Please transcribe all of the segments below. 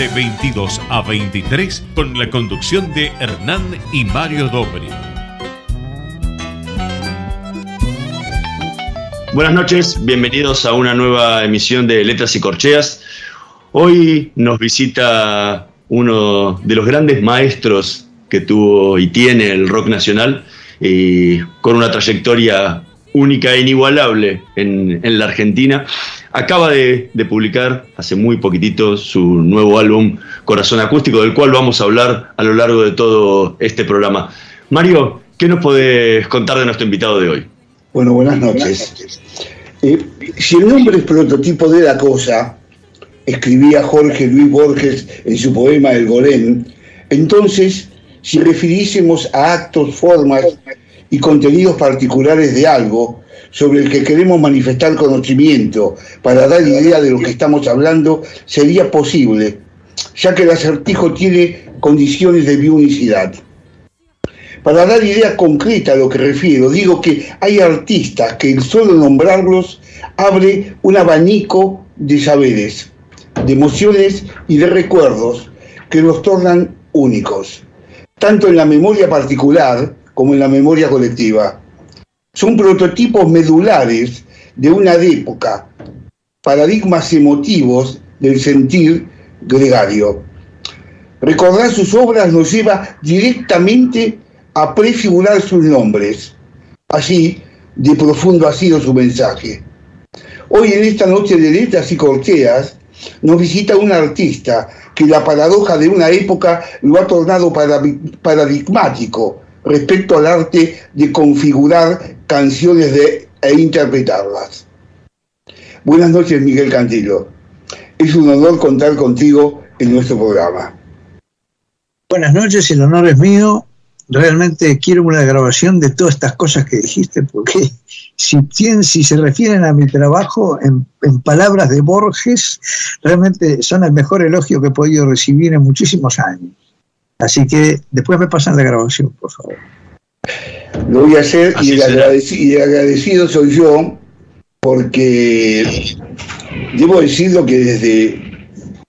de 22 a 23 con la conducción de Hernán y Mario Dobri. Buenas noches, bienvenidos a una nueva emisión de Letras y Corcheas. Hoy nos visita uno de los grandes maestros que tuvo y tiene el rock nacional y con una trayectoria única e inigualable en, la Argentina. Acaba de, publicar hace muy poquitito su nuevo álbum Corazón Acústico, del cual vamos a hablar a lo largo de todo este programa. Mario, ¿qué nos podés contar de nuestro invitado de hoy? Bueno, buenas noches. Eh, si el nombre es prototipo de la cosa, escribía Jorge Luis Borges en su poema El Golem, entonces, si refiriésemos a actos, formas y contenidos particulares de algo sobre el que queremos manifestar conocimiento para dar idea de lo que estamos hablando, sería posible, ya que el acertijo tiene condiciones de bionicidad. Para dar idea concreta a lo que refiero, digo que hay artistas que el solo nombrarlos abre un abanico de saberes, de emociones y de recuerdos que los tornan únicos, tanto en la memoria particular como en la memoria colectiva. Son prototipos medulares de una época, paradigmas emotivos del sentir gregario. Recordar sus obras nos lleva directamente a prefigurar sus nombres. Así de profundo ha sido su mensaje. Hoy en esta noche de letras y corcheas nos visita un artista que la paradoja de una época lo ha tornado paradigmático respecto al arte de configurar canciones de, e interpretarlas. Buenas noches, Miguel Cantillo. Es un honor contar contigo en nuestro programa. Buenas noches, el honor es mío. Realmente quiero una grabación de todas estas cosas que dijiste, porque si, si se refieren a mi trabajo en, en palabras de Borges, realmente son el mejor elogio que he podido recibir en muchísimos años. Así que después me pasan la grabación, por favor. Lo voy a hacer y el, agradecido, soy yo, porque debo decirlo que desde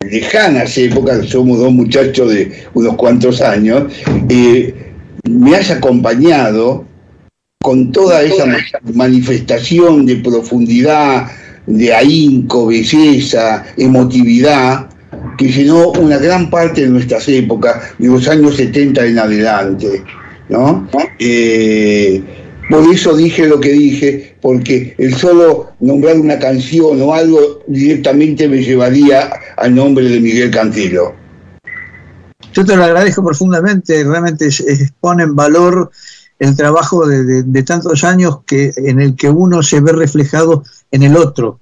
lejanas épocas, somos dos muchachos de unos cuantos años, eh, me has acompañado con toda esa manifestación de profundidad, de ahínco, belleza, emotividad, que llenó una gran parte de nuestras épocas, de los años 70 en adelante. ¿No? Eh, por eso dije lo que dije, porque el solo nombrar una canción o algo directamente me llevaría al nombre de Miguel Cantilo. Yo te lo agradezco profundamente, realmente pone en valor el trabajo de, de, tantos años que, en el que uno se ve reflejado en el otro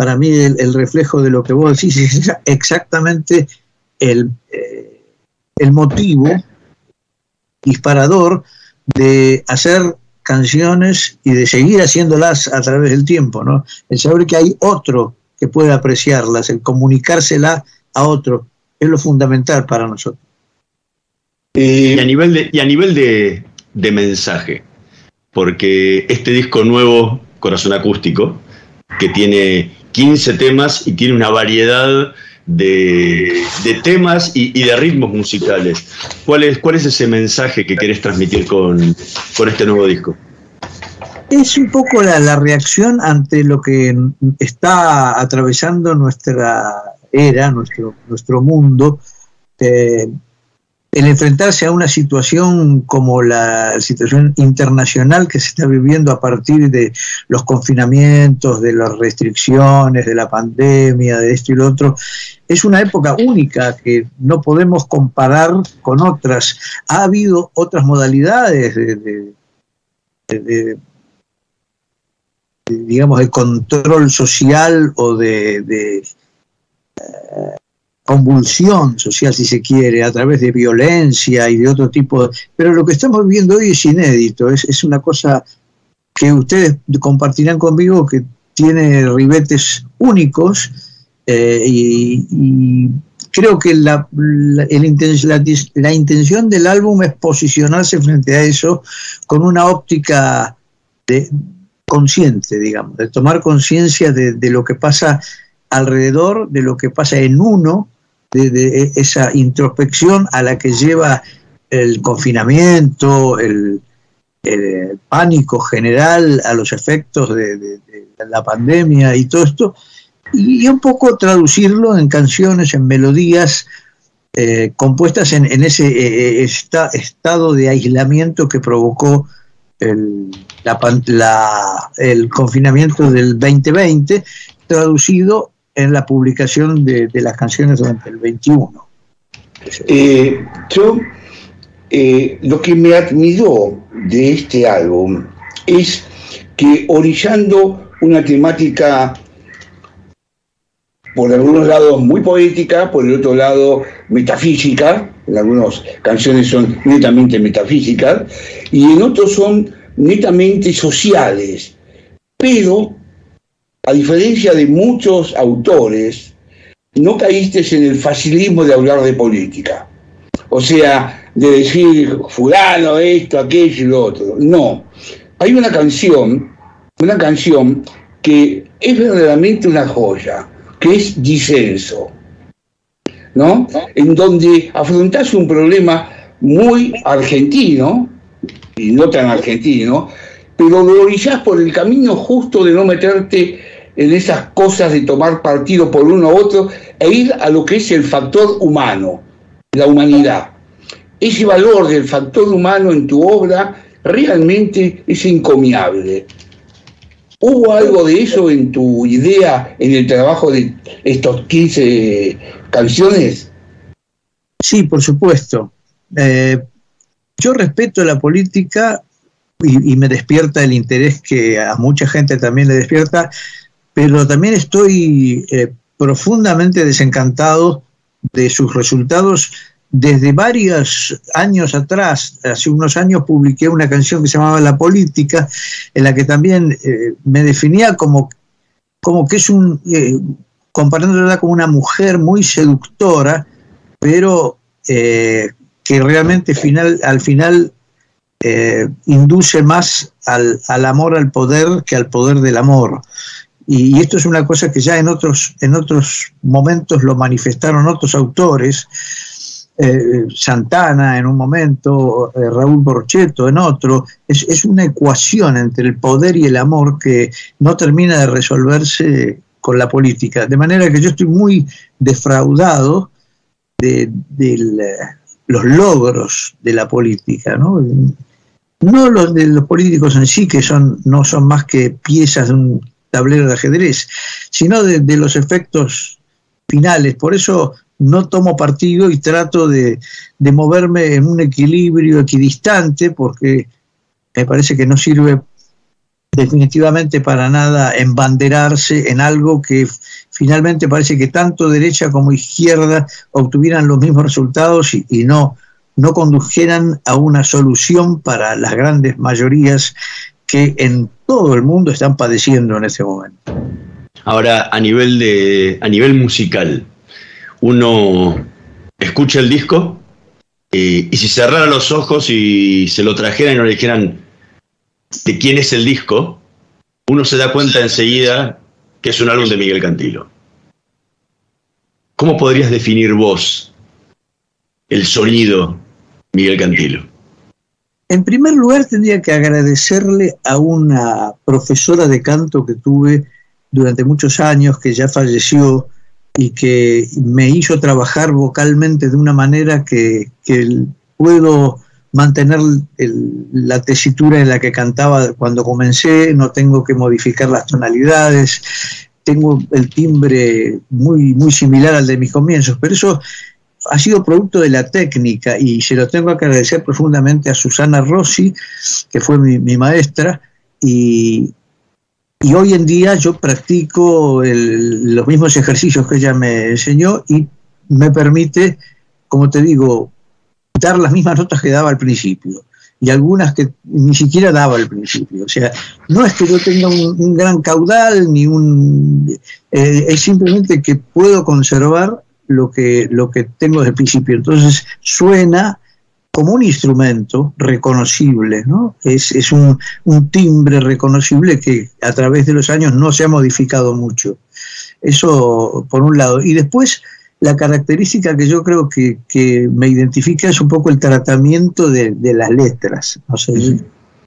para mí el, reflejo de lo que vos decís es exactamente el, eh, el motivo disparador de hacer canciones y de seguir haciéndolas a través del tiempo, ¿no? El saber que hay otro que puede apreciarlas, el comunicársela a otro, es lo fundamental para nosotros. y a nivel de, y a nivel de, de mensaje, porque este disco nuevo, Corazón Acústico, que tiene 15 temas y tiene una variedad de, temas y, de ritmos musicales. ¿Cuál es, ¿Cuál es ese mensaje que querés transmitir con, con este nuevo disco? Es un poco la, reacción ante lo que está atravesando nuestra era, nuestro, nuestro mundo. Eh, el enfrentarse a una situación como la situación internacional que se está viviendo a partir de los confinamientos, de las restricciones, de la pandemia, de esto y lo otro, es una época única que no podemos comparar con otras. Ha habido otras modalidades de, digamos, de control social o de, eh, convulsión social, si se quiere, a través de violencia y de otro tipo. De, pero lo que estamos viviendo hoy es inédito, es, es una cosa que ustedes compartirán conmigo que tiene ribetes únicos eh, y, creo que la, la, la, intención del álbum es posicionarse frente a eso con una óptica de, consciente, digamos, de tomar conciencia de, de, lo que pasa alrededor, de lo que pasa en uno, de, de, esa introspección a la que lleva el confinamiento, el, pánico general a los efectos de, la pandemia y todo esto, y, un poco traducirlo en canciones, en melodías eh, compuestas en, ese eh, esta, estado de aislamiento que provocó el, la, la, el, confinamiento del 2020, traducido en la publicación de, las canciones durante el 21. Eh, yo, eh, lo que me admiró de este álbum es que orillando una temática por algunos lados muy poética, por el otro lado metafísica, en algunas canciones son netamente metafísicas, y en otros son netamente sociales. Pero, a diferencia de muchos autores, no caíste en el facilismo de hablar de política. O sea, de decir fulano, esto, aquello y lo otro. No. Hay una canción, una canción que es verdaderamente una joya que es disenso, ¿no? En donde afrontás un problema muy argentino, y no tan argentino, pero lo orillás por el camino justo de no meterte en esas cosas de tomar partido por uno u otro e ir a lo que es el factor humano, la humanidad. Ese valor del factor humano en tu obra realmente es encomiable. ¿Hubo algo de eso en tu idea, en el trabajo de estos 15 canciones? Sí, por supuesto. Eh, yo respeto la política y, y, me despierta el interés que a mucha gente también le despierta, pero también estoy eh, profundamente desencantado de sus resultados. Desde varios años atrás, hace unos años publiqué una canción que se llamaba La Política, en la que también eh, me definía como, como que es un, eh, comparándola con una mujer muy seductora, pero eh, que realmente final, al final eh, induce más al, al, amor al poder que al poder del amor. Y, esto es una cosa que ya en otros, en otros momentos lo manifestaron otros autores, eh, Santana en un momento, eh, Raúl Borchetto en otro, es, es, una ecuación entre el poder y el amor que no termina de resolverse con la política. De manera que yo estoy muy defraudado de, de los logros de la política, ¿no? No los de los políticos en sí, que son, no son más que piezas de un tablero de ajedrez, sino de, los efectos finales. Por eso no tomo partido y trato de, de, moverme en un equilibrio equidistante porque me parece que no sirve definitivamente para nada embanderarse en algo que finalmente parece que tanto derecha como izquierda obtuvieran los mismos resultados y no, no condujeran a una solución para las grandes mayorías que en todo el mundo están padeciendo en este momento. Ahora, a nivel, de, a nivel musical, uno escucha el disco eh, y si cerrara los ojos y se lo trajeran y nos dijeran de quién es el disco, uno se da cuenta enseguida que es un álbum de Miguel Cantilo. ¿Cómo podrías definir vos el sonido Miguel Cantilo? En primer lugar, tendría que agradecerle a una profesora de canto que tuve durante muchos años, que ya falleció, y que me hizo trabajar vocalmente de una manera que, puedo mantener el, la tesitura en la que cantaba cuando comencé, no tengo que modificar las tonalidades, tengo el timbre muy, muy similar al de mis comienzos, pero eso ha sido producto de la técnica y se lo tengo que agradecer profundamente a Susana Rossi, que fue mi, mi maestra, y, y hoy en día yo practico el, los mismos ejercicios que ella me enseñó y me permite, como te digo, dar las mismas notas que daba al principio y algunas que ni siquiera daba al principio. O sea, no es que yo tenga un, gran caudal ni un... Eh, es simplemente que puedo conservar lo que, lo que tengo desde el principio. Entonces suena como un instrumento reconocible, ¿no? Es, es un, un, timbre reconocible que a través de los años no se ha modificado mucho. Eso por un lado. Y después la característica que yo creo que, que me identifica es un poco el tratamiento de, de las letras. O sea,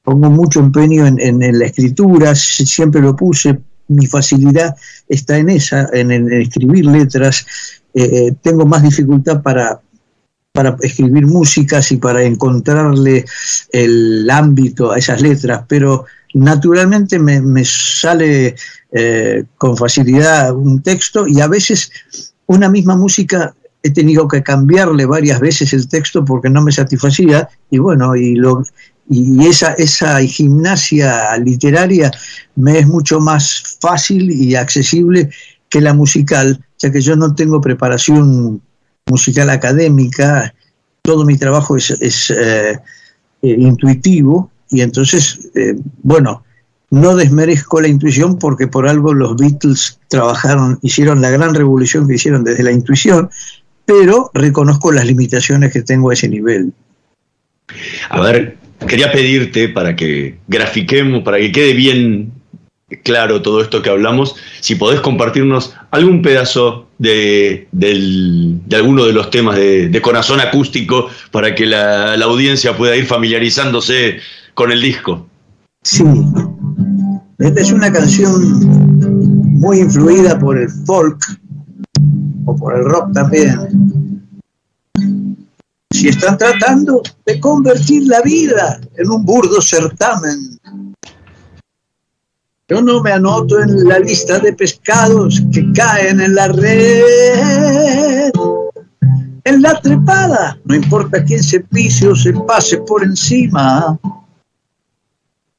pongo mucho empeño en, en, la escritura, siempre lo puse, mi facilidad está en esa, en, escribir letras. Eh, tengo más dificultad para, para escribir músicas y para encontrarle el ámbito a esas letras, pero naturalmente me, me sale eh, con facilidad un texto y a veces una misma música he tenido que cambiarle varias veces el texto porque no me satisfacía y bueno, y, lo, y esa, esa gimnasia literaria me es mucho más fácil y accesible que la musical, ya que yo no tengo preparación musical académica, todo mi trabajo es, es eh, eh, intuitivo y entonces, eh, bueno, no desmerezco la intuición porque por algo los Beatles trabajaron, hicieron la gran revolución que hicieron desde la intuición, pero reconozco las limitaciones que tengo a ese nivel. A ver, quería pedirte para que grafiquemos, para que quede bien claro todo esto que hablamos, si podés compartirnos algún pedazo de, alguno de los temas de, corazón acústico para que la, la audiencia pueda ir familiarizándose con el disco. Sí, esta es una canción muy influida por el folk o por el rock también. Si están tratando de convertir la vida en un burdo certamen, yo no me anoto en la lista de pescados que caen en la red. En la trepada, no importa quién se pise o se pase por encima.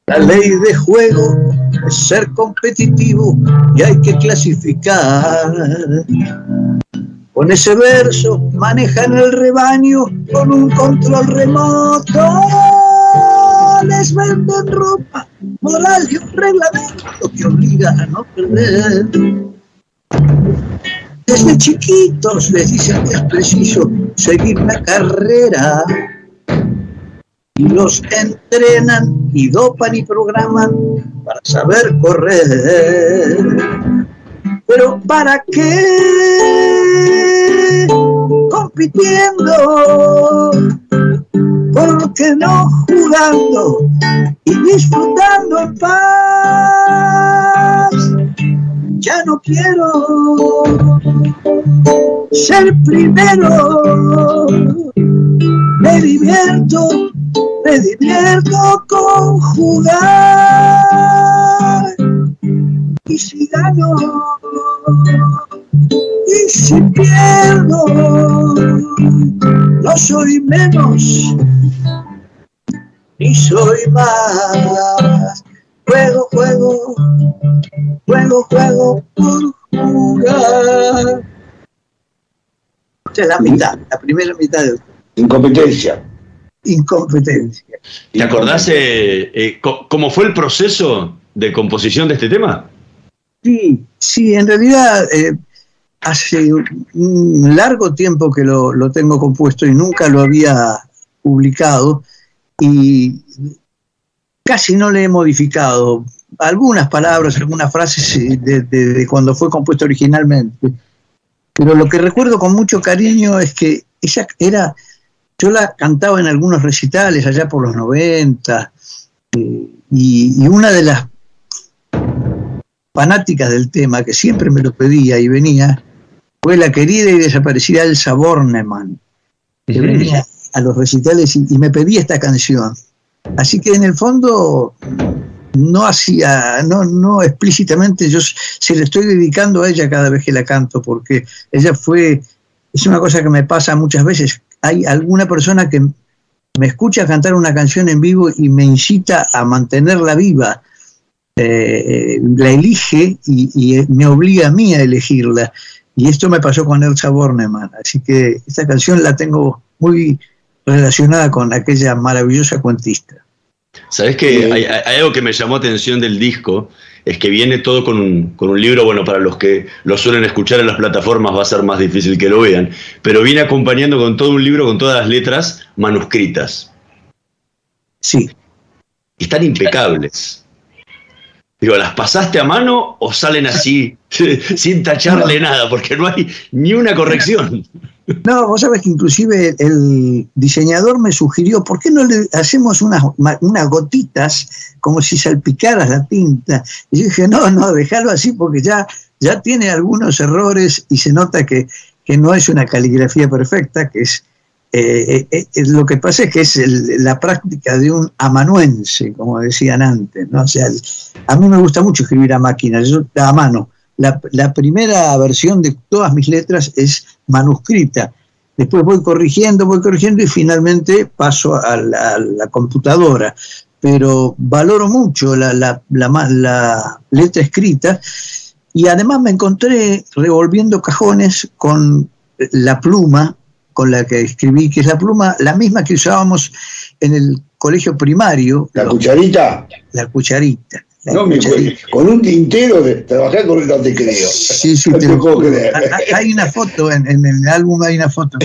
La ley de juego es ser competitivo y hay que clasificar. Con ese verso manejan el rebaño con un control remoto. Les venden ropa, moral y un reglamento que obliga a no perder. Desde chiquitos les dicen que es preciso seguir la carrera y los entrenan y dopan y programan para saber correr. Pero ¿para qué? Compitiendo, ¿por qué no jugando y disfrutando en paz? Ya no quiero ser primero, me divierto me divierto con jugar. Y si gano, y si pierdo, no soy menos, ni soy más. Juego, juego, juego, juego por jugar. Esta es la mitad, la primera mitad de... Incompetencia incompetencia. ¿Te acordás eh, eh, cómo fue el proceso de composición de este tema? Sí, sí, en realidad eh, hace un largo tiempo que lo, lo, tengo compuesto y nunca lo había publicado y casi no le he modificado algunas palabras, algunas frases de, de cuando fue compuesto originalmente. Pero lo que recuerdo con mucho cariño es que ella era yo la cantaba en algunos recitales allá por los 90 eh, y, una de las fanáticas del tema que siempre me lo pedía y venía fue la querida y desaparecida Elsa Bornemann, que venía a los recitales y, me pedía esta canción. Así que en el fondo no hacía, no, no explícitamente, yo se le estoy dedicando a ella cada vez que la canto, porque ella fue, es una cosa que me pasa muchas veces, hay alguna persona que me escucha cantar una canción en vivo y me incita a mantenerla viva. Eh, la elige y, me obliga a mí a elegirla. Y esto me pasó con Elsa Bornemann, así que esta canción la tengo muy relacionada con aquella maravillosa cuentista. ¿Sabes que hay, algo que me llamó atención del disco? Es que viene todo con un, con un, libro, bueno, para los que lo suelen escuchar en las plataformas va a ser más difícil que lo vean, pero viene acompañando con todo un libro, con todas las letras manuscritas. Sí. están impecables. Digo, ¿las pasaste a mano o salen así, sin tacharle nada? Porque no hay ni una corrección. No, vos sabés que inclusive el diseñador me sugirió, ¿por qué no le hacemos unas, unas gotitas como si salpicaras la tinta? Y yo dije, no, no, déjalo así porque ya, ya tiene algunos errores y se nota que, que no es una caligrafía perfecta, que es eh, eh, eh, lo que pasa es que es la práctica de un amanuense, como decían antes. ¿no? O sea, a mí me gusta mucho escribir a máquina, yo, a mano. La, primera versión de todas mis letras es manuscrita. Después voy corrigiendo, voy corrigiendo y finalmente paso a la, computadora. Pero valoro mucho la, la letra escrita y además me encontré revolviendo cajones con la pluma con la que escribí, que es la pluma, la misma que usábamos en el colegio primario. ¿La cucharita? La cucharita. no, con un tintero de trabajar con no te creo. Sí, sí, te lo puedo creer. Hay una foto, en, el álbum hay una foto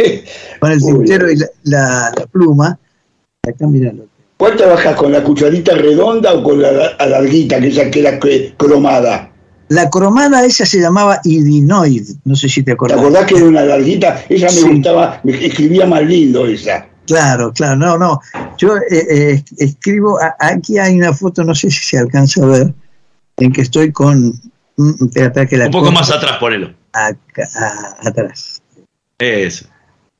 con el tintero y la, pluma. Acá miralo. ¿Cuál trabajas con la cucharita redonda o con la alarguita, que esa que era cromada? La cromada esa se llamaba Idinoid, no sé si te acordás. ¿Te acordás que era una larguita? Ella me gustaba, me escribía más lindo esa. Claro, claro, no, no. Yo eh, eh, escribo, aquí hay una foto, no sé si se alcanza a ver, en que estoy con... Mm, Un poco más atrás, ponelo. Acá, atrás. Eso.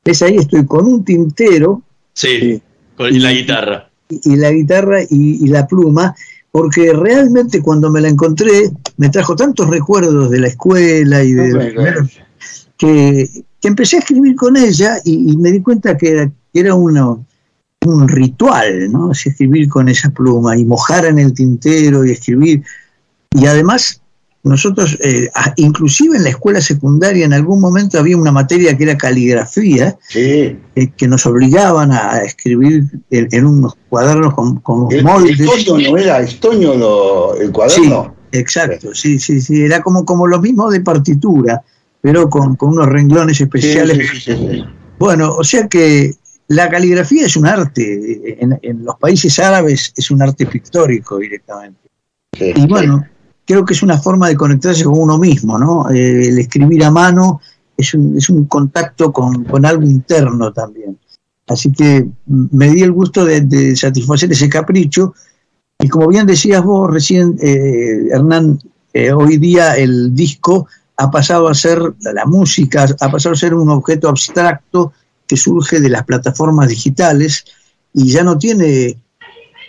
Es ahí, estoy con un tintero. Sí, y, la guitarra. Y, la guitarra y la pluma, porque realmente cuando me la encontré me trajo tantos recuerdos de la escuela y de que, empecé a escribir con ella y, me di cuenta que era, un ritual, ¿no? escribir con esa pluma y mojar en el tintero y escribir. Y además nosotros, eh, inclusive en la escuela secundaria, en algún momento había una materia que era caligrafía, eh, que nos obligaban a escribir en, unos cuadernos con, con moldes. ¿Estoño no era? ¿Estoño el cuaderno? Sí, exacto, sí, sí, sí. Era como, como lo mismo de partitura, pero con, unos renglones especiales. bueno, o sea que la caligrafía es un arte. En, en los países árabes es un arte pictórico directamente. y bueno creo que es una forma de conectarse con uno mismo, ¿no? Eh, el escribir a mano es un, es un contacto con, algo interno también. Así que me di el gusto de, satisfacer ese capricho. Y como bien decías vos recién, eh, Hernán, eh, hoy día el disco ha pasado a ser, la música ha pasado a ser un objeto abstracto que surge de las plataformas digitales y ya no tiene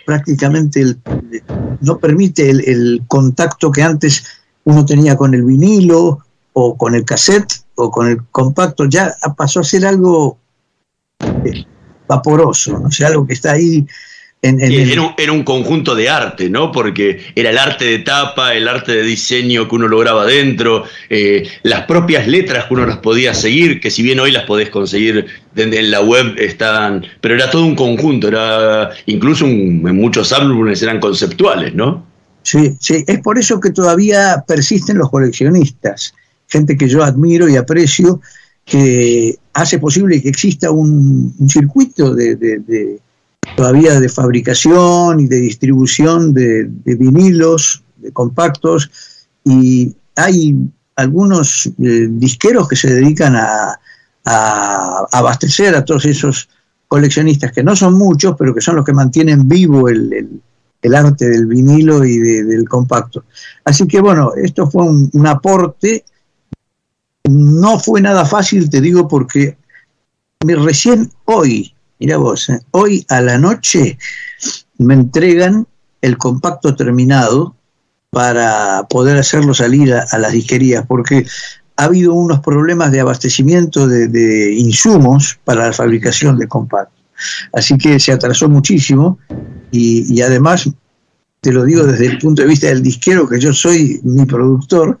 prácticamente el, no permite el, contacto que antes uno tenía con el vinilo o con el cassette o con el compacto, ya pasó a ser algo eh, vaporoso, ¿no? sea, algo que está ahí era, un, conjunto de arte, ¿no? Porque era el arte de tapa, el arte de diseño que uno lograba dentro, eh, las propias letras que uno las podía seguir, que si bien hoy las podés conseguir en la web, están. Pero era todo un conjunto, era incluso en muchos álbumes eran conceptuales, ¿no? Sí, sí, es por eso que todavía persisten los coleccionistas, gente que yo admiro y aprecio, que hace posible que exista un, circuito de todavía de fabricación y de distribución de, vinilos, de compactos, y hay algunos eh, disqueros que se dedican a, abastecer a todos esos coleccionistas, que no son muchos, pero que son los que mantienen vivo el, arte del vinilo y del compacto. Así que bueno, esto fue un, un aporte, no fue nada fácil, te digo, porque recién hoy, Mira vos, ¿eh? hoy a la noche me entregan el compacto terminado para poder hacerlo salir a, las disquerías, porque ha habido unos problemas de abastecimiento de, insumos para la fabricación de compacto. Así que se atrasó muchísimo y, y, además, te lo digo desde el punto de vista del disquero, que yo soy mi productor,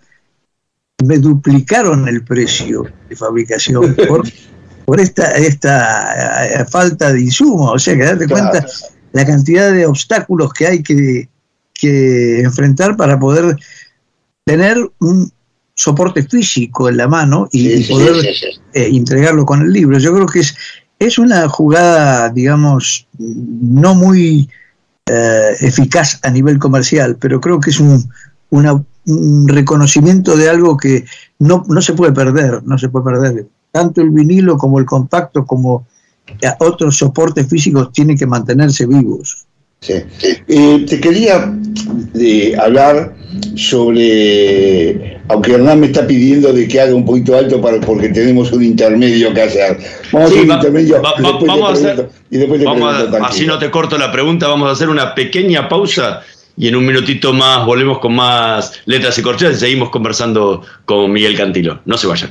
me duplicaron el precio de fabricación por, por esta, esta falta de insumos. O sea, que date cuenta la cantidad de obstáculos que hay que, que enfrentar para poder tener un soporte físico en la mano y, poder eh, entregarlo con el libro. Yo creo que es, es una jugada, digamos, no muy eh, eficaz a nivel comercial, pero creo que es un, un reconocimiento de algo que no, no se puede perder, no se puede perder. Tanto el vinilo como el compacto como otros soportes físicos tienen que mantenerse vivos. Sí. Eh, te quería eh, hablar sobre, aunque Hernán me está pidiendo de que haga un poquito alto para, porque tenemos un intermedio que hacer. Vamos a hacer un intermedio y después te Así no te corto la pregunta, vamos a hacer una pequeña pausa y en un minutito más volvemos con más letras y corcheas y seguimos conversando con Miguel Cantilo. No se vayan.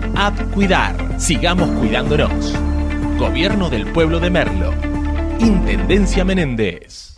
App Cuidar. Sigamos cuidándonos. Gobierno del Pueblo de Merlo. Intendencia Menéndez.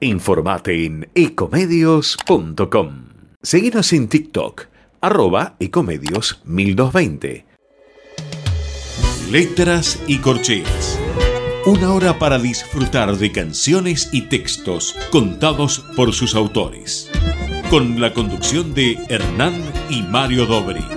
Informate en ecomedios.com. Seguinos en TikTok, arroba ecomedios 1220. Letras y corcheas. Una hora para disfrutar de canciones y textos contados por sus autores. Con la conducción de Hernán y Mario Dobri.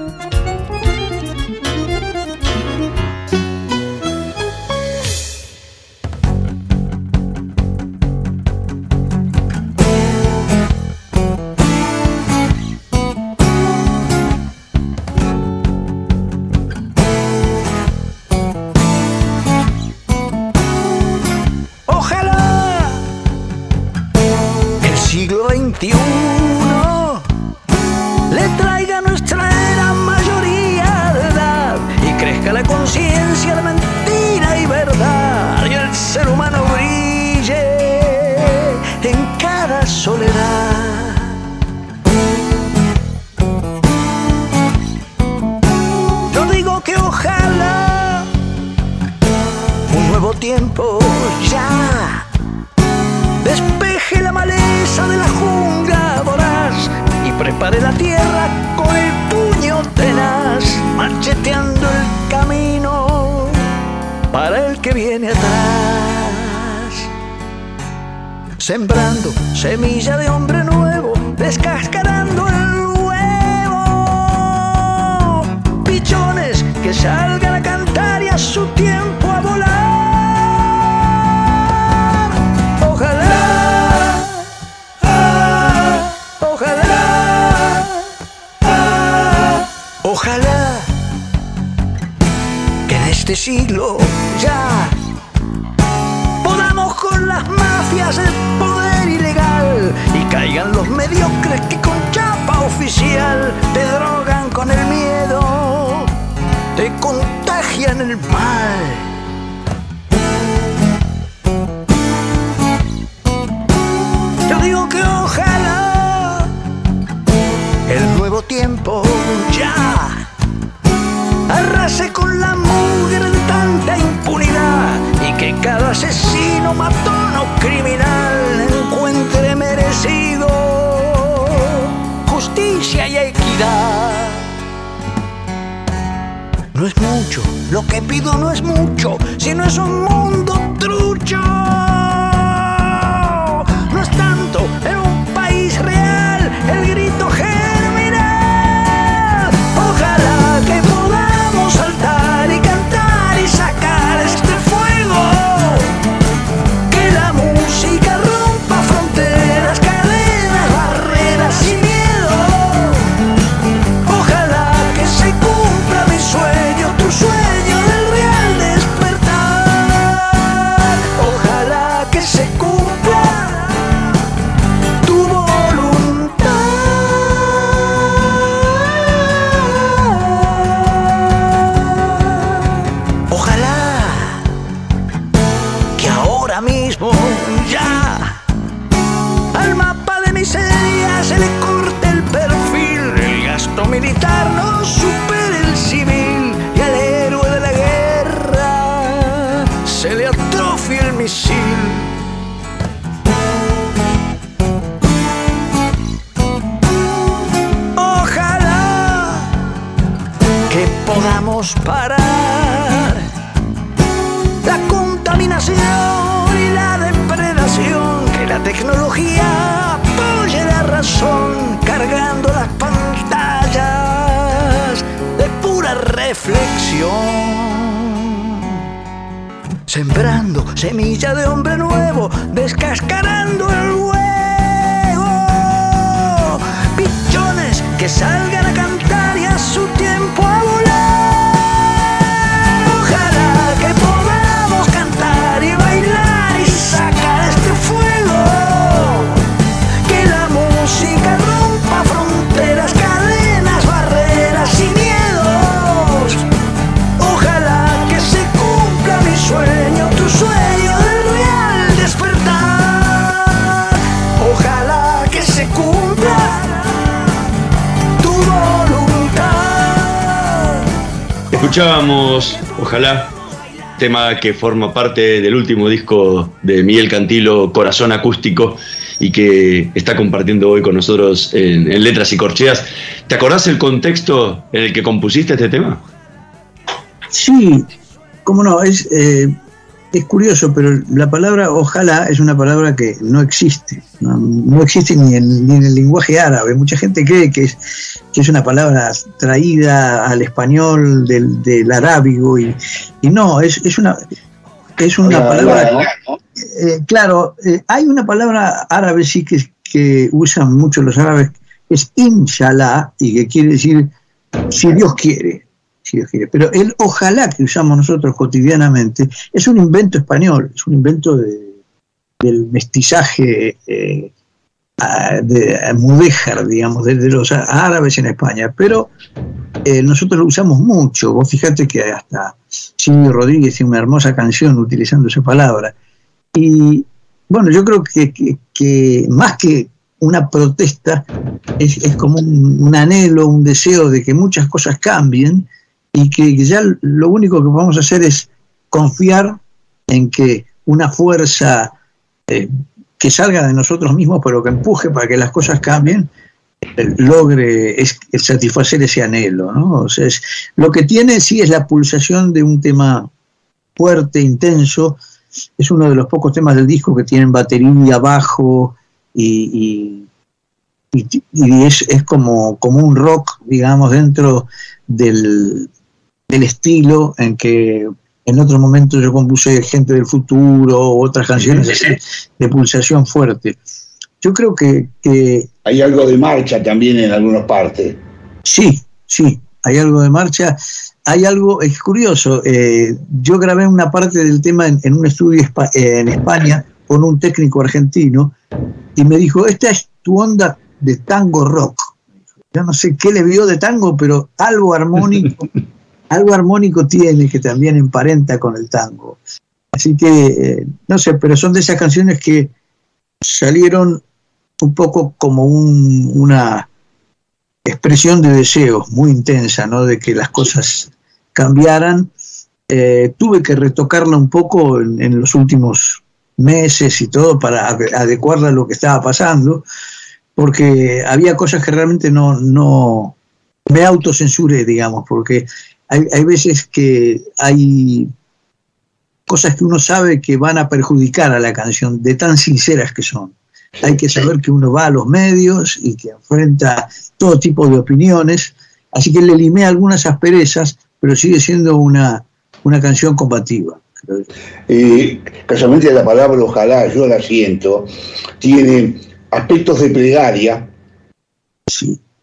tiempo ya. Despeje la maleza de la jungla voraz y prepare la tierra con el puño tenaz, macheteando el camino para el que viene atrás. Sembrando semilla de hombre nuevo, descascarando el huevo. Pichones que salgan a cantar y a su tiempo este siglo ya podamos con las mafias el poder ilegal y caigan los mediocres que con chapa oficial te drogan con el miedo, te contagian el mal. Yo digo que ojalá que cada asesino, matón o criminal encuentre merecido justicia y equidad. No es mucho, lo que pido no es mucho, sino es un mundo trucho. Escuchábamos, ojalá, tema que forma parte del último disco de Miguel Cantilo, Corazón Acústico, y que está compartiendo hoy con nosotros en, Letras y Corcheas. ¿Te acordás el contexto en el que compusiste este tema? Sí, cómo no, es, eh, es curioso, pero la palabra ojalá es una palabra que no existe, no, no existe ni en, ni en el lenguaje árabe. Mucha gente cree que es, que es una palabra traída al español del, del arábigo y, y no, es, es una, es una palabra... eh, claro, eh, hay una palabra árabe sí que, que usan mucho los árabes, es inshallah, y que quiere decir si Dios quiere. Pero el ojalá que usamos nosotros cotidianamente es un invento español, es un invento de- del mestizaje eh, de mudéjar, digamos, de, los árabes en España. Pero eh, nosotros lo usamos mucho. Vos fíjate que hasta Silvio Rodríguez tiene una hermosa canción utilizando esa palabra. Y bueno, yo creo que, que- más que una protesta, es, como un anhelo, un deseo de que muchas cosas cambien y que ya lo único que podemos hacer es confiar en que una fuerza eh, que salga de nosotros mismos, pero que empuje para que las cosas cambien, eh, logre satisfacer ese anhelo. ¿no? O sea, es- lo que tiene sí es la pulsación de un tema fuerte, intenso. Es uno de los pocos temas del disco que tienen batería, bajo y- y es, es como, como un rock, digamos, dentro del, del estilo en que en otro momento yo compuse Gente del Futuro, otras canciones así, de pulsación fuerte. Yo creo que, que Hay algo de marcha también en algunas partes. Sí, sí, hay algo de marcha. Hay algo, es curioso, eh, yo grabé una parte del tema en, en un estudio en España, con un técnico argentino y me dijo, esta es tu onda de tango rock. Yo no sé qué le vio de tango, pero algo armónico, algo armónico tiene que también emparenta con el tango. Así que, eh, no sé, pero son de esas canciones que salieron un poco como una expresión de deseos muy intensa, ¿no? De que las cosas cambiaran. Eh, tuve que retocarla un poco en, los últimos meses y todo para adecuarla a lo que estaba pasando, porque había cosas que realmente no, no me autocensuré, digamos, porque hay, hay veces que hay cosas que uno sabe que van a perjudicar a la canción, de tan sinceras que son. Hay que saber que uno va a los medios y que enfrenta todo tipo de opiniones, así que le limé algunas asperezas, pero sigue siendo una, una canción combativa. Eh, casualmente la palabra ojalá, yo la siento, tiene aspectos de plegaria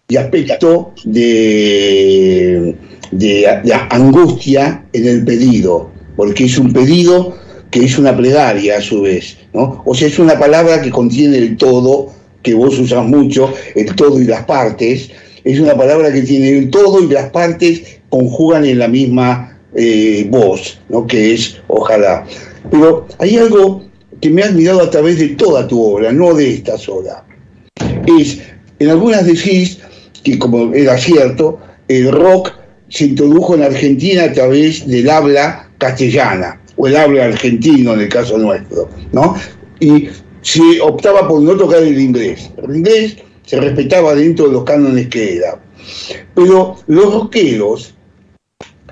y aspectos de, de, de angustia en el pedido, porque es un pedido que es una plegaria a su vez, ¿no? O sea, es una palabra que contiene el todo, que vos usas mucho, el todo y las partes, es una palabra que tiene el todo y las partes conjugan en la misma eh, voz, ¿no? que es ojalá. Pero hay algo que me ha admirado a través de toda tu obra, no de esta sola. Es, en algunas decís que como era cierto, el rock se introdujo en Argentina a través del habla castellana o el habla argentino en el caso nuestro, ¿no? Y se optaba por no tocar el inglés. El inglés se respetaba dentro de los cánones que era. Pero los rockeros,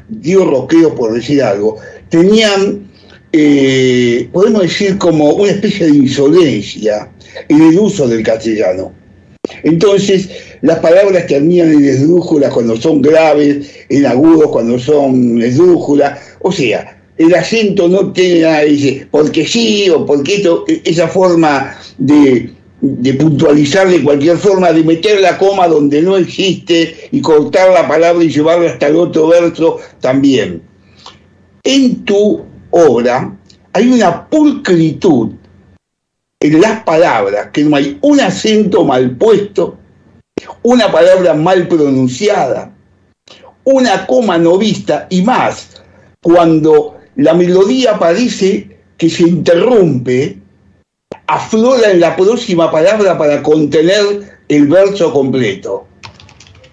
digo rockeros por decir algo, tenían, eh, podemos decir, como una especie de insolencia en el uso del castellano. Entonces, las palabras terminan en esdrújulas cuando son graves, en agudos cuando son esdrújulas, o sea, el acento no tiene dice, porque sí o porque esa forma de, de puntualizar de cualquier forma, de meter la coma donde no existe y cortar la palabra y llevarla hasta el otro verso también. En tu obra hay una pulcritud en las palabras, que no hay un acento mal puesto, una palabra mal pronunciada, una coma no vista y más, cuando la melodía parece que se interrumpe, aflora en la próxima palabra para contener el verso completo.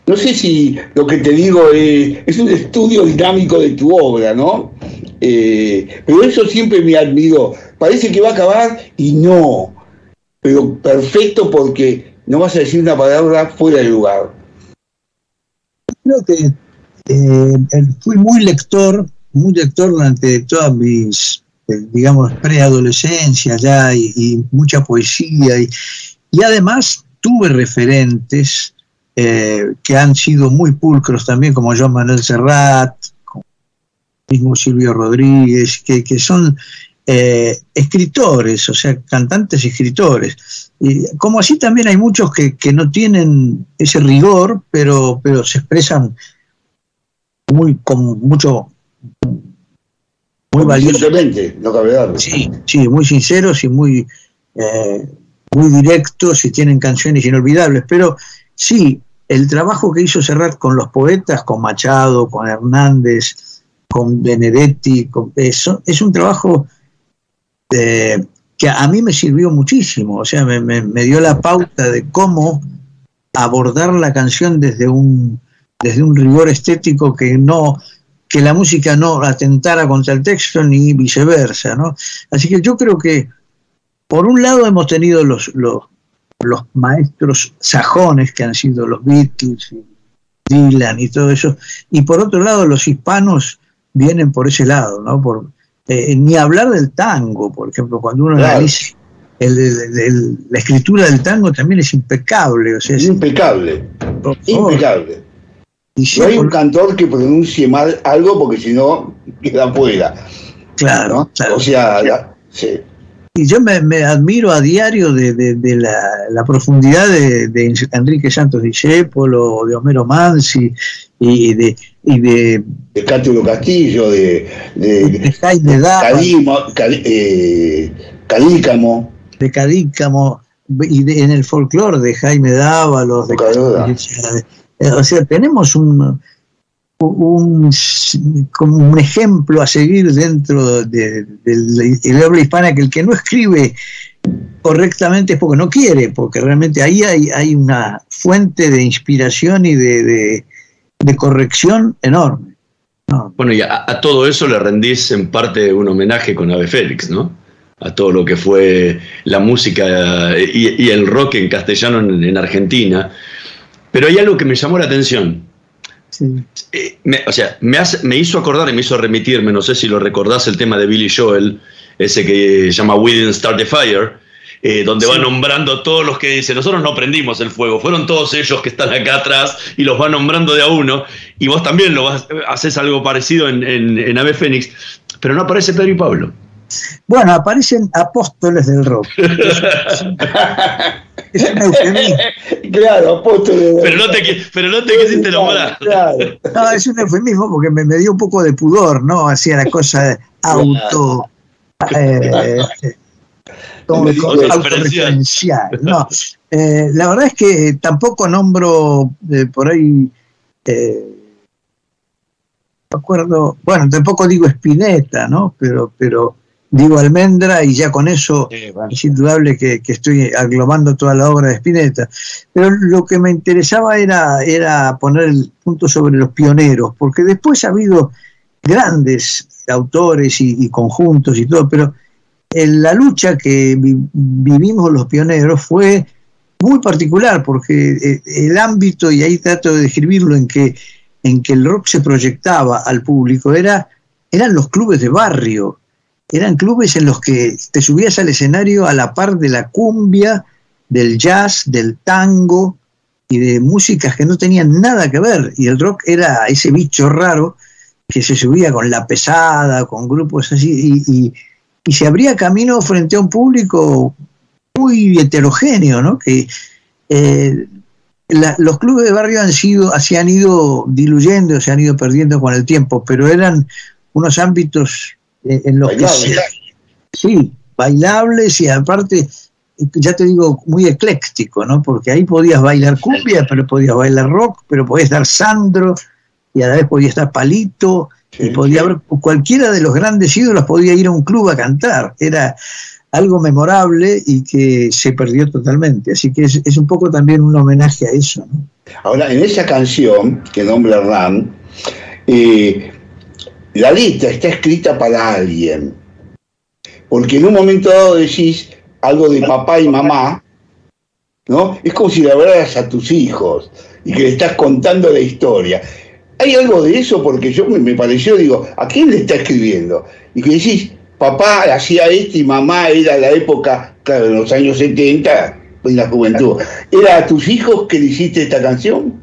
No sé si lo que te digo es, un estudio dinámico de tu obra, ¿no? Eh, pero eso siempre me admiró. Parece que va a acabar y no. Pero perfecto porque no vas a decir una palabra fuera de lugar. Creo que eh, fui muy lector muy lector durante todas mis, eh, digamos, preadolescencia ya y, mucha poesía. Y, además tuve referentes que han sido muy pulcros también, como John Manuel Serrat, mismo Silvio Rodríguez, que, que son eh, escritores, o sea, cantantes escritores. Y como así también hay muchos que, que no tienen ese rigor, pero, pero se expresan muy con mucho muy valiosos. no cabe Sí, sí, muy sinceros y muy, eh, muy directos y tienen canciones inolvidables. Pero sí, el trabajo que hizo Serrat con los poetas, con Machado, con Hernández, con Benedetti, eso, es un trabajo que a mí me sirvió muchísimo. O sea, me, dio la pauta de cómo abordar la canción desde un, desde un rigor estético que no que la música no atentara contra el texto ni viceversa, ¿no? Así que yo creo que, por un lado, hemos tenido los, los, maestros sajones que han sido los Beatles, Dylan y todo eso, y por otro lado, los hispanos vienen por ese lado, ¿no? Por, eh, ni hablar del tango, por ejemplo, cuando uno analiza la escritura del tango también es impecable. O sea, es impecable. Impecable. No hay un cantor que pronuncie mal algo porque si no queda fuera. Claro, O sea, sí. Y yo me, admiro a diario de, la, profundidad de, Enrique Santos Discépolo, de Homero Mansi y de. Y de, de Cátulo Castillo, de, de, Jaime Calimo, eh, Cadícamo. De Cadícamo y en el folclore de Jaime Dávalos, de, de, o sea, tenemos un, un, como un ejemplo a seguir dentro de, la habla hispana que el que no escribe correctamente es porque no quiere, porque realmente ahí hay, hay una fuente de inspiración y de, corrección enorme. Bueno, y a, todo eso le rendís en parte un homenaje con Ave Félix, ¿no? A todo lo que fue la música y, el rock en castellano en, Argentina. Pero hay algo que me llamó la atención. Eh, o sea, me, me hizo acordar y me hizo remitirme, no sé si lo recordás, el tema de Billy Joel, ese que llama We Didn't Start the Fire, eh, donde va nombrando todos los que dicen, nosotros no prendimos el fuego, fueron todos ellos que están acá atrás y los va nombrando de a uno, y vos también lo vas, haces algo parecido en, en, Ave Fénix, pero no aparece Pedro y Pablo. Bueno, aparecen apóstoles del rock. Es un eufemismo. Claro, apóstoles Pero no te, pero no te quisiste nombrar. No, es un eufemismo porque me, me, dio un poco de pudor, ¿no? Hacía la cosa auto. Eh, no, eh, la verdad es que tampoco nombro eh, por ahí, eh, no acuerdo, bueno, tampoco digo Espineta, ¿no? Pero, pero digo Almendra y ya con eso es indudable que, estoy aglomando toda la obra de Spinetta. Pero lo que me interesaba era, era poner el punto sobre los pioneros, porque después ha habido grandes autores y conjuntos y todo, pero la lucha que vivimos los pioneros fue muy particular porque eh, el ámbito, y ahí trato de describirlo, en que, en que el rock se proyectaba al público, era, eran los clubes de barrio, eran clubes en los que te subías al escenario a la par de la cumbia, del jazz, del tango y de músicas que no tenían nada que ver. Y el rock era ese bicho raro que se subía con la pesada, con grupos así, y y se abría camino frente a un público muy heterogéneo, ¿no? Que eh, los clubes de barrio han sido, se han ido diluyendo, se han ido perdiendo con el tiempo, pero eran unos ámbitos eh, en los que sí, bailables y aparte, ya te digo, muy ecléctico, ¿no? Porque ahí podías bailar cumbia, pero podías bailar rock, pero podías dar sandro y a la vez podías estar palito y podía haber, cualquiera de los grandes ídolos podía ir a un club a cantar. Era algo memorable y que se perdió totalmente. Así que es, un poco también un homenaje a eso. Ahora, en esa canción que nombra Ram, eh, la letra está escrita para alguien. Porque en un momento dado decís algo de papá y mamá, ¿no? Es como si le hablaras a tus hijos y que le estás contando la historia. ¿Hay algo de eso? Porque yo me, pareció, digo, ¿a quién le está escribiendo? Y que decís, papá hacía esto y mamá era la época, claro, en los años 70, en la juventud. ¿Era a tus hijos que le hiciste esta canción?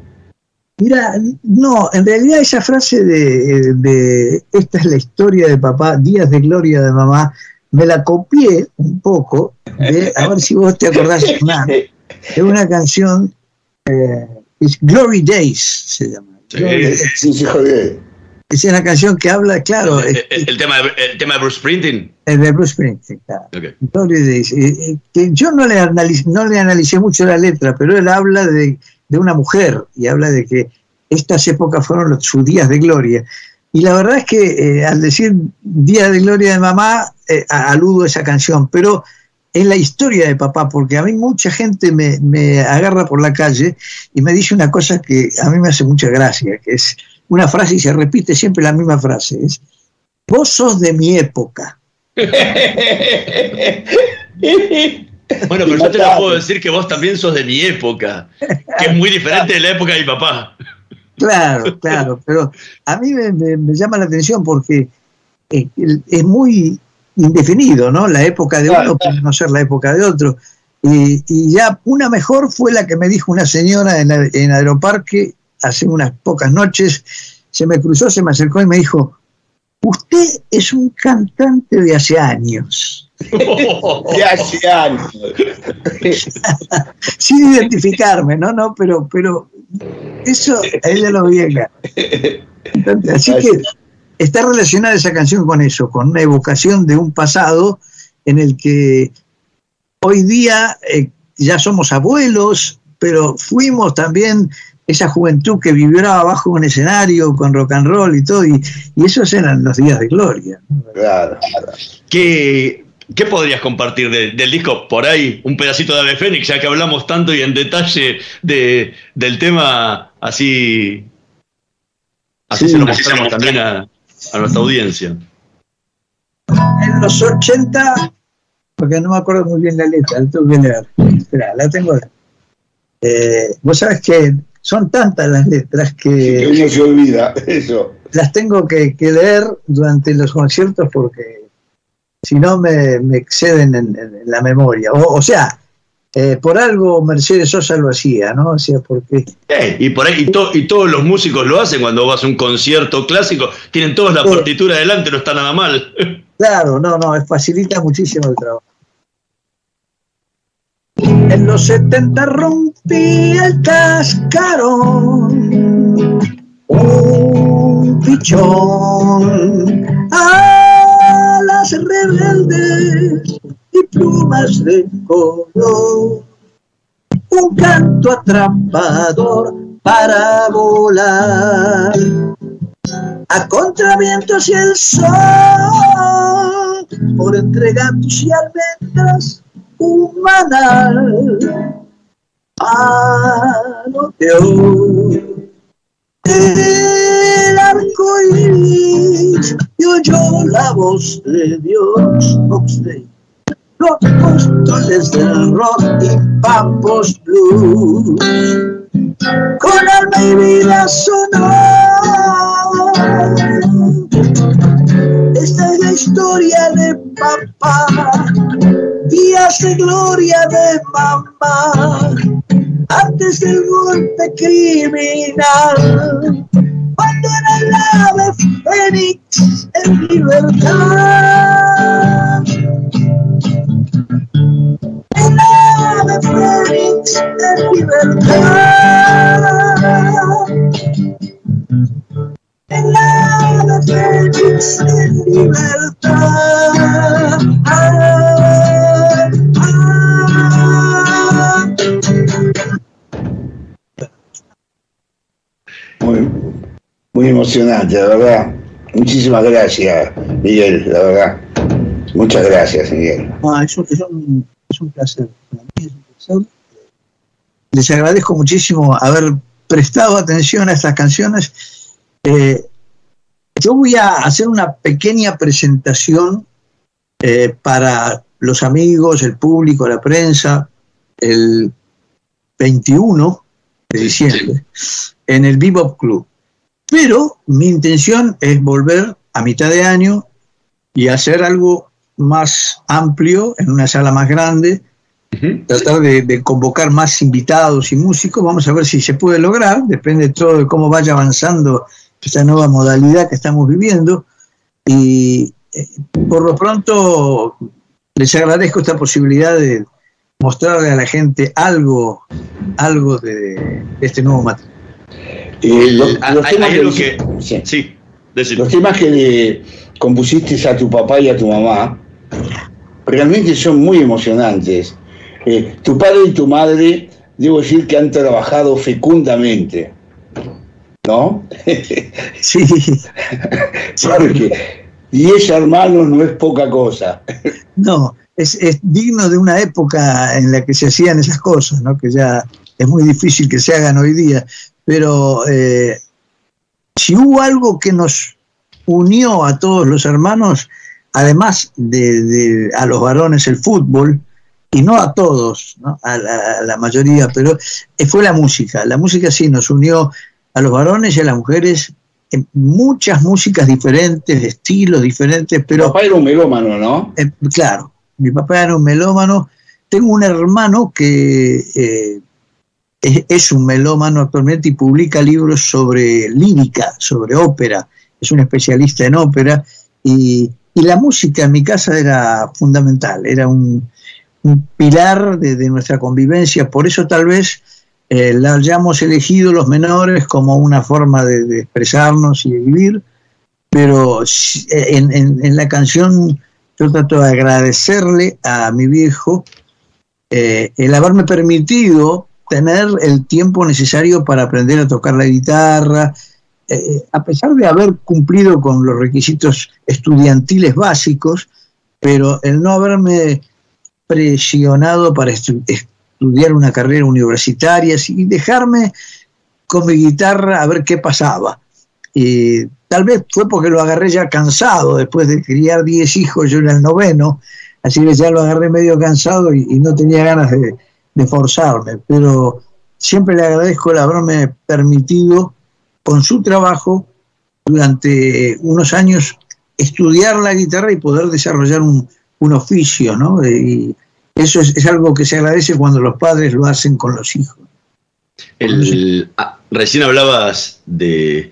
Mira, no, en realidad esa frase de, esta es la historia de papá, días de gloria de mamá, me la copié un poco, a ver si vos te acordás, de una canción, eh, es Glory Days se llama. Sí, sí, Es una canción que habla, claro. El, tema, el tema de Bruce Springsteen. El de Bruce Springsteen, claro. Eh, eh, que yo no le, analicé, no le analicé mucho la letra, pero él habla de, una mujer y habla de que estas épocas fueron los, sus días de gloria. Y la verdad es que eh, al decir Día de Gloria de Mamá, aludo a esa canción, pero es la historia de papá, porque a mí mucha gente me, agarra por la calle y me dice una cosa que a mí me hace mucha gracia, que es una frase y se repite siempre la misma frase, es, vos sos de mi época. bueno, pero yo te lo puedo decir que vos también sos de mi época, que es muy diferente de la época de mi papá. Claro, claro, pero a mí me, llama la atención porque eh, es muy indefinido, ¿no? La época de uno puede no ser la época de otro. Y, ya una mejor fue la que me dijo una señora en, en Aeroparque hace unas pocas noches, se me cruzó, se me acercó y me dijo, usted es un cantante de hace años. de hace años. Sin identificarme, ¿no? No, pero, pero eso a ella lo llega. Así que está relacionada esa canción con eso, con una evocación de un pasado en el que hoy día eh, ya somos abuelos, pero fuimos también esa juventud que vibraba abajo un escenario con rock and roll y todo, y, esos eran los días de gloria. Claro, ¿Qué, podrías compartir del disco? Por ahí, un pedacito de Ave Fénix, ya que hablamos tanto y en detalle de, del tema, así, así se lo mostramos también a, nuestra audiencia. En los 80, porque no me acuerdo muy bien la letra, la tengo que leer. Espera, la tengo. Eh, vos sabés que son tantas las letras que, uno se olvida, eso. Las tengo que, leer durante los conciertos porque si no me, exceden en, la memoria. O, sea, eh, por algo Mercedes Sosa lo hacía, ¿no? O sea, porque... Eh, y, por ahí, y, todos los músicos lo hacen cuando vas a un concierto clásico, tienen todos la partitura adelante, no está nada mal. Claro, no, no, facilita muchísimo el trabajo. En los 70 rompí el cascarón, un pichón, alas rebeldes y plumas de color, un canto atrapador para volar. A contravientos y el sol por entre gatos y almendras humanal a lo que hoy el arco iris y oyó la voz de Dios. Oxley los apóstoles del rock y pampos blues con alma y vida sonó esta es la historia de papá días de gloria de mamá, antes del golpe criminal, cuando era el ave fénix en libertad. En libertad. Ave fénix en libertad. Muy, emocionante, la verdad. Muchísimas gracias, Miguel, la verdad. Muchas gracias, Miguel. es, un, placer. Les agradezco muchísimo haber prestado atención a estas canciones. Eh, yo voy a hacer una pequeña presentación eh, para los amigos, el público, la prensa, el 21 de diciembre, en el Bebop Club. Pero mi intención es volver a mitad de año y hacer algo más amplio, en una sala más grande, tratar de, convocar más invitados y músicos. Vamos a ver si se puede lograr, depende todo de cómo vaya avanzando esta nueva modalidad que estamos viviendo. Y eh, por lo pronto les agradezco esta posibilidad de mostrarle a la gente algo, algo de, este nuevo material. Eh, los, temas que, sí, los temas que le compusiste a tu papá y a tu mamá realmente son muy emocionantes. Eh, tu padre y tu madre, debo decir que han trabajado fecundamente, ¿no? Sí. Porque diez hermanos no es poca cosa. No, es, digno de una época en la que se hacían esas cosas, ¿no? que ya es muy difícil que se hagan hoy día. Pero eh, si hubo algo que nos unió a todos los hermanos, además de, a los varones el fútbol, y no a todos, A, la, mayoría, pero eh, fue la música. La música sí nos unió a los varones y a las mujeres en muchas músicas diferentes, de estilos diferentes, pero... papá era un melómano, ¿no? Eh, claro, mi papá era un melómano. Tengo un hermano que eh, es, un melómano actualmente y publica libros sobre lírica, sobre ópera. Es un especialista en ópera y, la música en mi casa era fundamental, era un, pilar de, nuestra convivencia. Por eso tal vez eh, la hayamos elegido los menores como una forma de, expresarnos y de vivir, pero en, en la canción yo trato de agradecerle a mi viejo eh, el haberme permitido tener el tiempo necesario para aprender a tocar la guitarra, eh, a pesar de haber cumplido con los requisitos estudiantiles básicos, pero el no haberme presionado para estudiar una carrera universitaria y dejarme con mi guitarra a ver qué pasaba. Y tal vez fue porque lo agarré ya cansado, después de criar 10 hijos, yo era el noveno, así que ya lo agarré medio cansado y, no tenía ganas de, de, forzarme, pero siempre le agradezco el haberme permitido con su trabajo durante unos años estudiar la guitarra y poder desarrollar un, un oficio, ¿no? Y eso es, algo que se agradece cuando los padres lo hacen con los hijos. Ah, recién hablabas de,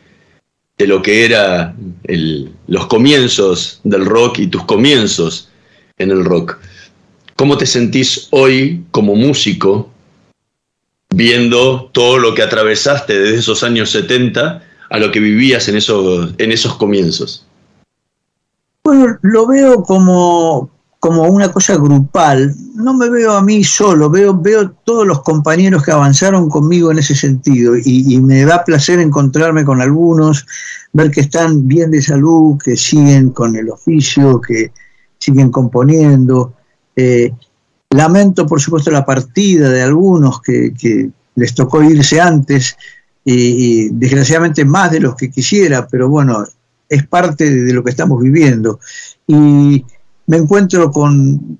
de, lo que era los comienzos del rock y tus comienzos en el rock. ¿Cómo te sentís hoy como músico viendo todo lo que atravesaste desde esos años 70 a lo que vivías en esos, en esos comienzos? Bueno, lo veo como, como una cosa grupal. No me veo a mí solo, veo, veo todos los compañeros que avanzaron conmigo en ese sentido y, me da placer encontrarme con algunos, ver que están bien de salud, que siguen con el oficio, que siguen componiendo. Eh, lamento, por supuesto, la partida de algunos que, les tocó irse antes y, desgraciadamente más de los que quisiera, pero bueno, es parte de lo que estamos viviendo. Y me encuentro con,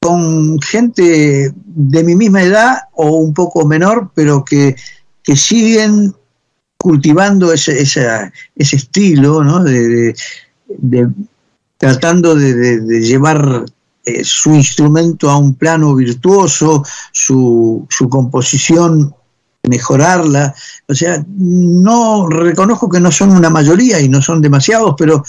con gente de mi misma edad o un poco menor, pero que, siguen cultivando ese, ese estilo, ¿no? de, tratando de, llevar eh, su instrumento a un plano virtuoso, su, su composición mejorarla. O sea, no reconozco que no son una mayoría y no son demasiados, pero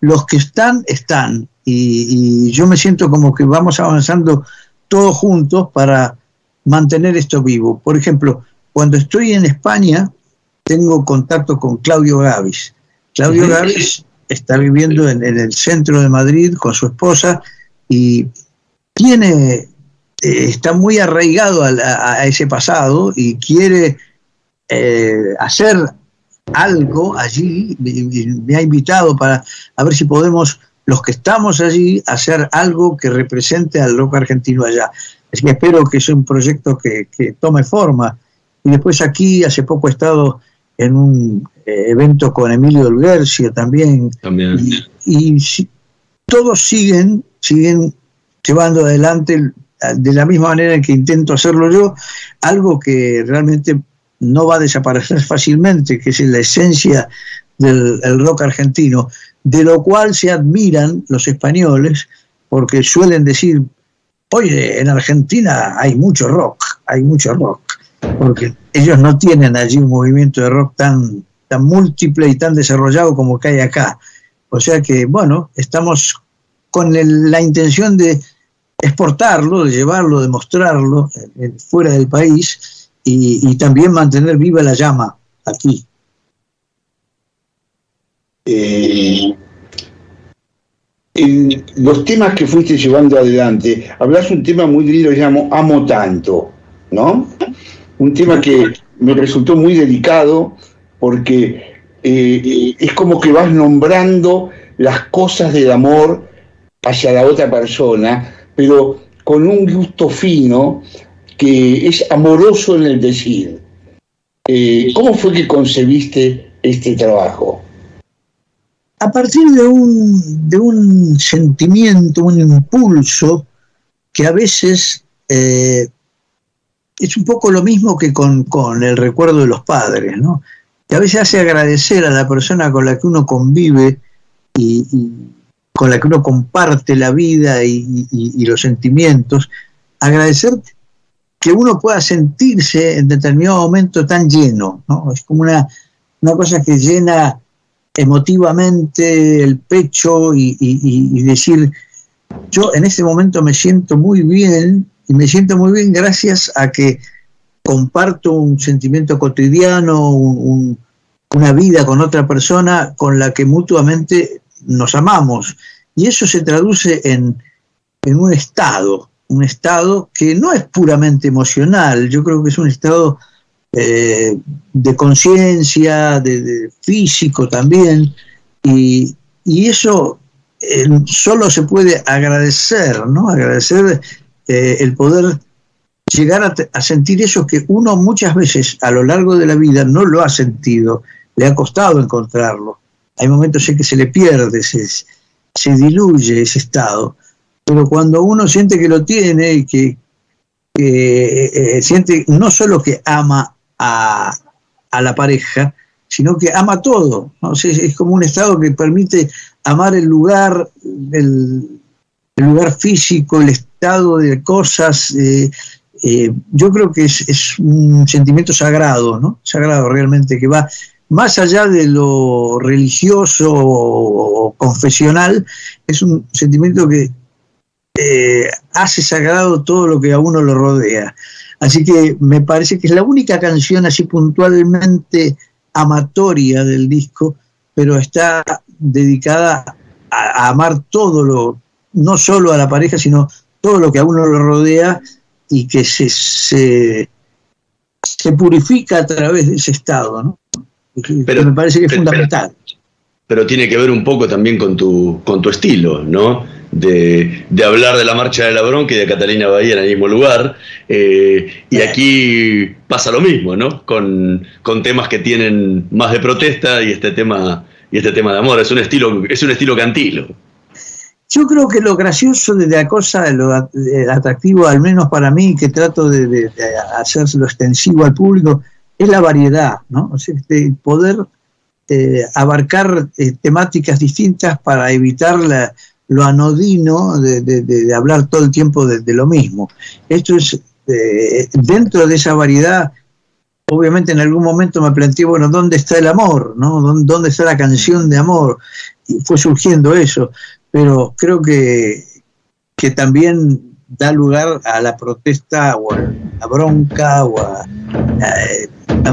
los que están, están y, yo me siento como que vamos avanzando todos juntos para mantener esto vivo. Por ejemplo, cuando estoy en España, tengo contacto con Claudio Gavis. Claudio Gavis está viviendo en, el centro de Madrid con su esposa y tiene, eh, está muy arraigado a, ese pasado y quiere eh, hacer algo allí. me ha invitado para a ver si podemos los que estamos allí hacer algo que represente al rock argentino allá. Así que espero que sea un proyecto que, tome forma. Y después aquí, hace poco he estado en un eh, evento con Emilio Olguercia también. También. Y, todos siguen, siguen llevando adelante de la misma manera en que intento hacerlo yo, algo que realmente no va a desaparecer fácilmente, que es la esencia del rock argentino de lo cual se admiran los españoles porque suelen decir, oye, en Argentina hay mucho rock, hay mucho rock, porque ellos no tienen allí un movimiento de rock tan, tan múltiple y tan desarrollado como que hay acá. O sea que, bueno, estamos con la intención de exportarlo, de llevarlo, de mostrarlo eh, fuera del país y, también mantener viva la llama aquí. Eh, en los temas que fuiste llevando adelante, hablas un tema muy lindo que llamo Amo Tanto, ¿no? Un tema que me resultó muy delicado porque eh, es como que vas nombrando las cosas del amor hacia la otra persona, pero con un gusto fino que es amoroso en el decir. Eh, ¿Cómo fue que concebiste este trabajo? a partir de un, de un sentimiento, un impulso que a veces eh, es un poco lo mismo que con, el recuerdo de los padres, ¿no? que a veces hace agradecer a la persona con la que uno convive y, con la que uno comparte la vida y, los sentimientos, agradecer que uno pueda sentirse en determinado momento tan lleno, ¿no? Es como una, una cosa que llena emotivamente el pecho y, decir, yo en este momento me siento muy bien y me siento muy bien gracias a que comparto un sentimiento cotidiano, una vida con otra persona con la que mutuamente nos amamos. y eso se traduce en, un estado, un estado que no es puramente emocional, yo creo que es un estado eh, de conciencia, de, físico también, y, eso eh, solo se puede agradecer, ¿no? Agradecer eh, el poder llegar a, sentir eso que uno muchas veces a lo largo de la vida no lo ha sentido, le ha costado encontrarlo. Hay momentos en que se le pierde, se, se diluye ese estado, pero cuando uno siente que lo tiene y que, eh, siente no solo que ama a, la pareja, sino que ama todo. es como un estado que permite amar el lugar, el, lugar físico, el estado de cosas, eh, eh, yo creo que es, un sentimiento sagrado, ¿no? Sagrado realmente, que va más allá de lo religioso o confesional, es un sentimiento que eh, hace sagrado todo lo que a uno lo rodea. Así que me parece que es la única canción así puntualmente amatoria del disco, pero está dedicada a, a amar todo lo, no solo a la pareja, sino todo lo que a uno lo rodea y que se, se, purifica a través de ese estado, ¿no? Pero, me parece que es fundamental. Pero, tiene que ver un poco también con tu, con tu estilo, ¿no? De, hablar de la marcha de la bronca y de Catalina Bahía en el mismo lugar. Eh, y aquí pasa lo mismo, ¿no? Con, con, temas que tienen más de protesta y este tema, y este tema de amor. Es un estilo, es un estilo cantilo. Yo creo que lo gracioso de la cosa, lo atractivo, al menos para mí, que trato de, hacerlo extensivo al público, es la variedad, ¿no? O sea, este, poder eh, abarcar eh, temáticas distintas para evitar lo anodino de, hablar todo el tiempo de, lo mismo. Esto es, eh, dentro de esa variedad, obviamente en algún momento me planteé, bueno, ¿dónde está el amor? ¿no? ¿Dónde está la canción de amor? Y fue surgiendo eso pero creo que, que también da lugar a la protesta o a la bronca o a,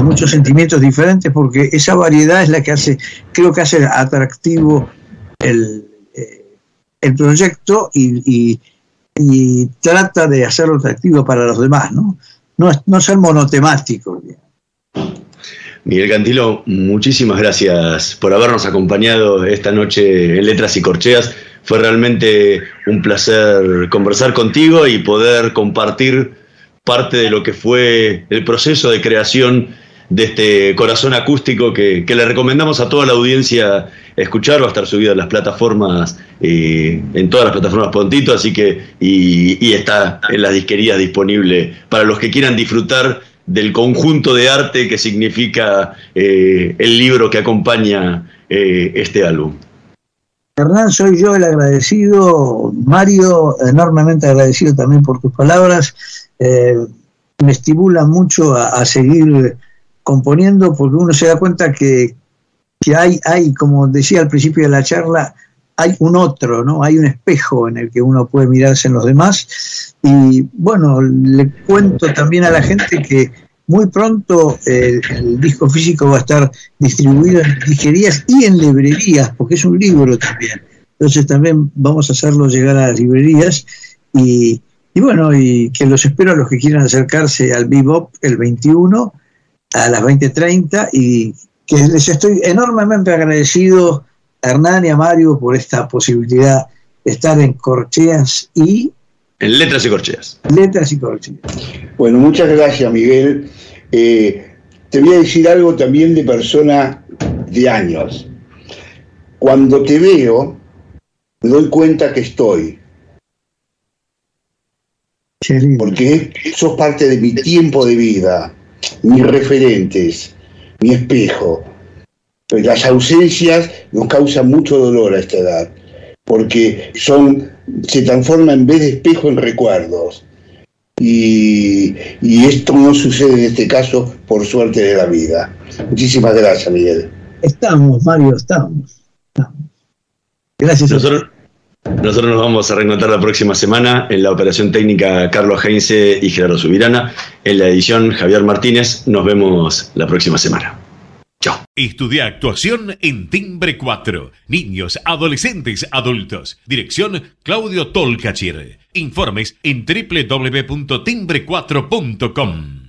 muchos sentimientos diferentes porque esa variedad es la que hace, creo que hace atractivo el, eh, el proyecto y, trata de hacerlo atractivo para los demás. No, no ser monotemático. Miguel Cantilo, muchísimas gracias por habernos acompañado esta noche en Letras y Corcheas. Fue realmente un placer conversar contigo y poder compartir parte de lo que fue el proceso de creación de este corazón acústico que, le recomendamos a toda la audiencia escuchar, va a estar subido en las plataformas, eh, en todas las plataformas Pontito, así que, y, está en las disquerías disponible para los que quieran disfrutar del conjunto de arte que significa eh, el libro que acompaña eh, este álbum. Hernán, soy yo el agradecido, Mario, enormemente agradecido también por tus palabras. Me estimula mucho a, seguir componiendo porque uno se da cuenta que, hay, hay, como decía al principio de la charla, hay un otro, ¿no? Hay un espejo en el que uno puede mirarse en los demás. Y bueno, le cuento también a la gente que muy pronto eh, el disco físico va a estar distribuido en disquerías y en librerías, porque es un libro también. Entonces también vamos a hacerlo llegar a las librerías y, bueno, y que los espero a los que quieran acercarse al Bebop el 21 a las 20.30 y que les estoy enormemente agradecido a Hernán y a Mario por esta posibilidad de estar en Corcheas y en letras y corcheas. Letras y corcheas. Bueno, muchas gracias, Miguel. Eh, te voy a decir algo también de persona de años. Cuando te veo, me doy cuenta que estoy. Porque sos parte de mi tiempo de vida, mis referentes, mi espejo. Las ausencias nos causan mucho dolor a esta edad, porque son se transforma en vez de espejo en recuerdos. Y, esto no sucede en este caso por suerte de la vida. Muchísimas gracias, Miguel. Estamos, Mario, estamos. Gracias. Nosotros, nosotros nos vamos a reencontrar la próxima semana en la operación técnica Carlos Heinze y Gerardo Subirana, en la edición Javier Martínez. Nos vemos la próxima semana. Chao. Estudia actuación en Timbre 4. Niños, adolescentes, adultos. Dirección Claudio Tolcachir. Informes en www.timbre4.com.